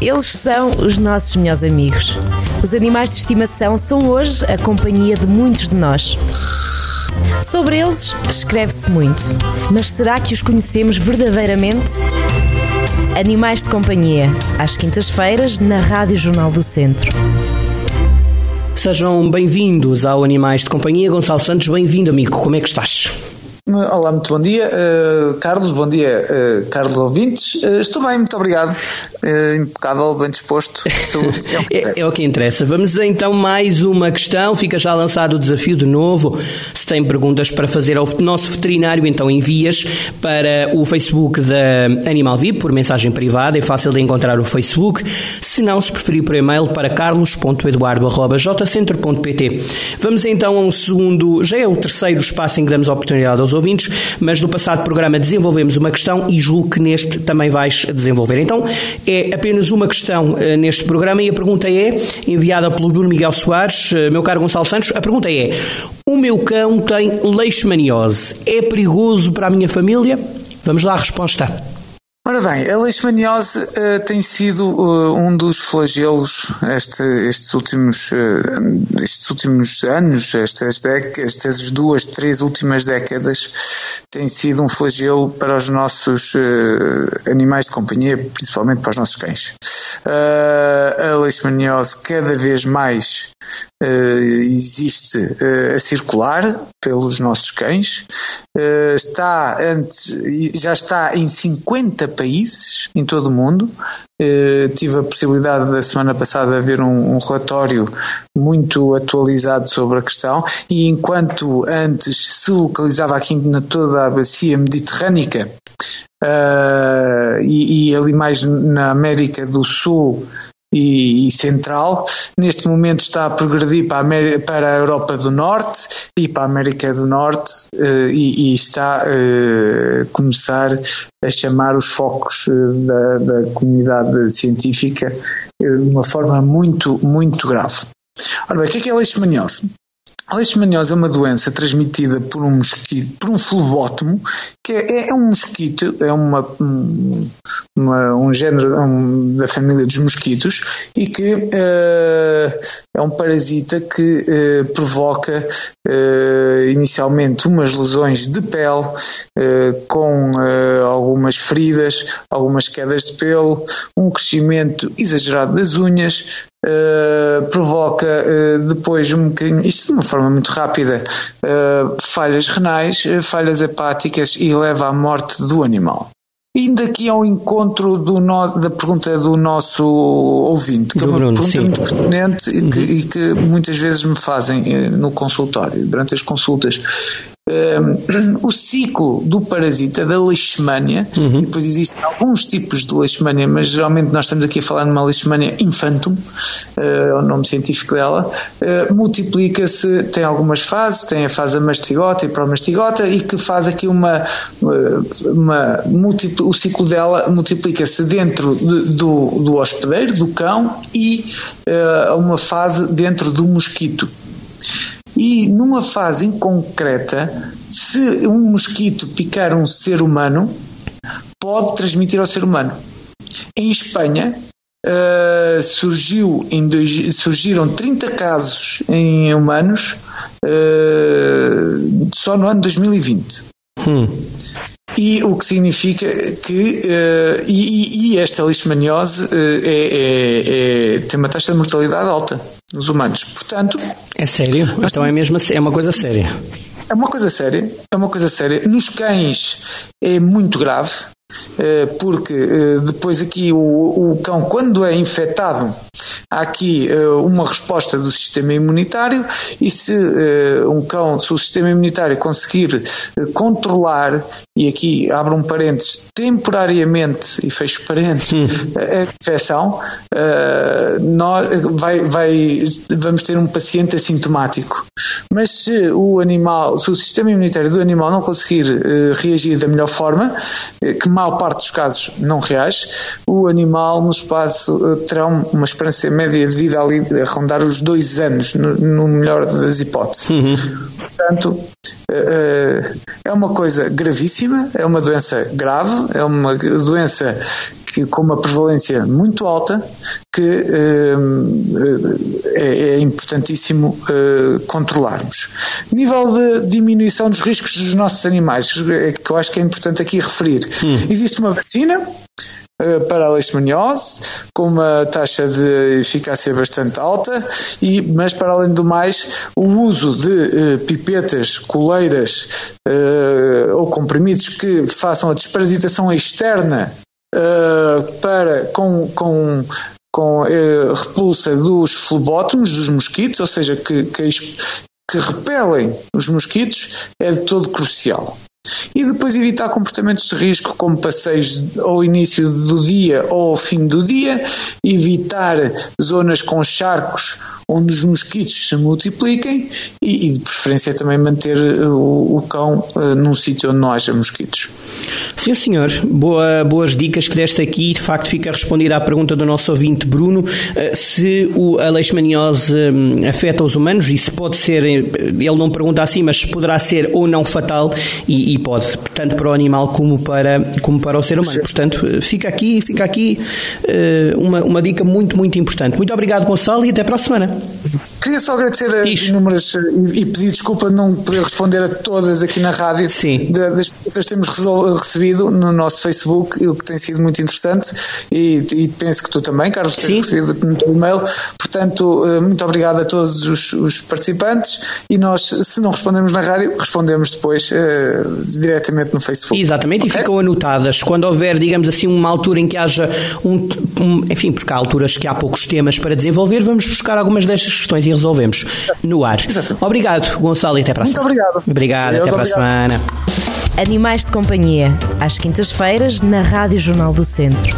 Eles são os nossos melhores amigos. Os animais de estimação são hoje a companhia de muitos de nós. Sobre eles escreve-se muito, mas será que os conhecemos verdadeiramente? Animais de Companhia, às quintas-feiras, na Rádio Jornal do Centro. Sejam bem-vindos ao Animais de Companhia. Gonçalo Santos, bem-vindo, amigo. Como é que estás? Olá, muito bom dia, uh, Carlos, bom dia, uh, Carlos ouvintes. Uh, estou bem, muito obrigado. impecável, bem disposto. Saúde, é, o é, é, o que interessa. Vamos então mais uma questão. Fica já lançado o desafio de novo. Se tem perguntas para fazer ao nosso veterinário, então envias para o Facebook da Animal VIP por mensagem privada. É fácil de encontrar o Facebook. Se não, se preferir por e-mail para carlos.eduardo.jcentro.pt. Vamos então a um segundo, já é o terceiro espaço em que damos oportunidade aos ouvintes, mas no passado programa desenvolvemos uma questão e julgo que neste também vais desenvolver. Então, é apenas uma questão uh, neste programa e a pergunta é, enviada pelo Bruno Miguel Soares, uh, meu caro Gonçalo Santos, a pergunta é: O meu cão tem leishmaniose. É perigoso para a minha família? Vamos lá à resposta. Ora bem, a leishmaniose uh, tem sido uh, um dos flagelos este, estes, últimos, uh, estes últimos anos, estas, estas duas, três últimas décadas, tem sido um flagelo para os nossos animais de companhia, principalmente para os nossos cães. A leishmaniose cada vez mais existe a circular pelos nossos cães, está antes, já está em 50 países em todo o mundo. Tive a possibilidade da semana passada de ver um, um, relatório muito atualizado sobre a questão e enquanto antes se localizava aqui na toda a bacia mediterrânica uh, e, e ali mais na América do Sul e, central. Neste momento está a progredir para a, América, para a Europa do Norte e para a América do Norte uh, e, e, está a uh, começar a chamar os focos da, da, comunidade científica de uma forma muito, muito grave. Ora bem, o que é, que é leishmaniose? A leishmaniose é uma doença transmitida por um mosquito, por um flebótomo, que é, é um mosquito, é uma, uma um género um, da família dos mosquitos e que uh, é um parasita que uh, provoca uh, inicialmente umas lesões de pele com algumas feridas, algumas quedas de pelo, um crescimento exagerado das unhas, Uh, provoca uh, depois um bocadinho, isto de uma forma muito rápida, uh, falhas renais, falhas hepáticas e leva à morte do animal. Indo aqui ao encontro do no, da pergunta do nosso ouvinte, que é uma Bruno, pergunta sim. muito pertinente uhum. e, que, e, que, muitas vezes me fazem no consultório, durante as consultas. Um, o ciclo do parasita da leishmania, uhum. e depois existem alguns tipos de leishmania, mas geralmente nós estamos aqui a falar de uma leishmania infantum, uh, é o nome científico dela, uh, multiplica-se, tem algumas fases, tem a fase mastigota e pró-mastigota, e que faz aqui uma, uma, uma o ciclo dela multiplica-se dentro de, do, do hospedeiro, do cão, e uh, uma fase dentro do mosquito. E numa fase concreta, se um mosquito picar um ser humano, pode transmitir ao ser humano. Em Espanha, uh, surgiu em dois, surgiram 30 casos em humanos uh, só no ano 2020. Hum. E o que significa que uh, e, e, esta leishmaniose uh, é, é, é, tem uma taxa de mortalidade alta nos humanos. Portanto, é sério? Então é mesmo é uma coisa séria. É uma coisa séria, é uma coisa séria. Nos cães é muito grave, porque depois aqui o, o cão, quando é infectado, há aqui uh, uma resposta do sistema imunitário e se um cão, se o sistema imunitário conseguir controlar, e aqui abro um parênteses, temporariamente, e fecho parênteses, a infecção, nós, vai, vai, vamos ter um paciente assintomático. Mas se o animal, se o sistema imunitário do animal não conseguir uh, reagir da melhor forma, uh, que maior parte dos casos não reage, o animal no espaço uh, terá uma esperança média de vida ali a rondar os dois anos, no, no melhor das hipóteses. Uhum. Portanto, é uma coisa gravíssima, é uma doença grave, é uma doença que, com uma prevalência muito alta, que eh, é, é, importantíssimo eh, controlarmos. Nível de diminuição dos riscos dos nossos animais, é que eu acho que é importante aqui referir. Hum. Existe uma vacina eh, para a leishmaniose, com uma taxa de eficácia bastante alta, e, mas para além do mais, o uso de uh, pipetas, coleiras uh, ou comprimidos que façam a desparasitação externa uh, para, com, com com uh, repulsa dos flebótomos, dos mosquitos, ou seja, que, que, que repelem os mosquitos, é de todo crucial. E depois evitar comportamentos de risco como passeios ao início do dia ou ao fim do dia, evitar zonas com charcos onde os mosquitos se multipliquem e, e de preferência também manter eh, o, o cão uh, num sítio onde não haja mosquitos. Sim, senhor. Boa, boas dicas que deste aqui. De facto, fica respondida à pergunta do nosso ouvinte Bruno uh, se o, a leishmaniose um, afeta os humanos e se pode ser, ele não pergunta assim, mas poderá ser ou não fatal e, e pode, tanto para o animal como para, como para o ser humano. Portanto, fica aqui, fica aqui uh, uma, uma dica muito, muito importante. Muito obrigado, Gonçalo, e até para a semana. Queria só agradecer as inúmeras e pedir desculpa não poder responder a todas aqui na rádio Sim. das perguntas que temos recebido no nosso Facebook, o que tem sido muito interessante e, e penso que tu também, Carlos, tens recebido no teu e-mail. Portanto, eh, muito obrigado a todos os, os, participantes e nós, se não respondemos na rádio, respondemos depois uh, diretamente no Facebook. Exatamente, okay? e ficam anotadas. Quando houver, digamos assim, uma altura em que haja um, um enfim, porque há alturas que há poucos temas para desenvolver, vamos buscar algumas destas questões e resolvemos no ar. Exato. Obrigado, Gonçalo, e até para a semana. Muito obrigado. Obrigado, Deus, até para a semana. Animais de Companhia, às quintas-feiras, na Rádio Jornal do Centro.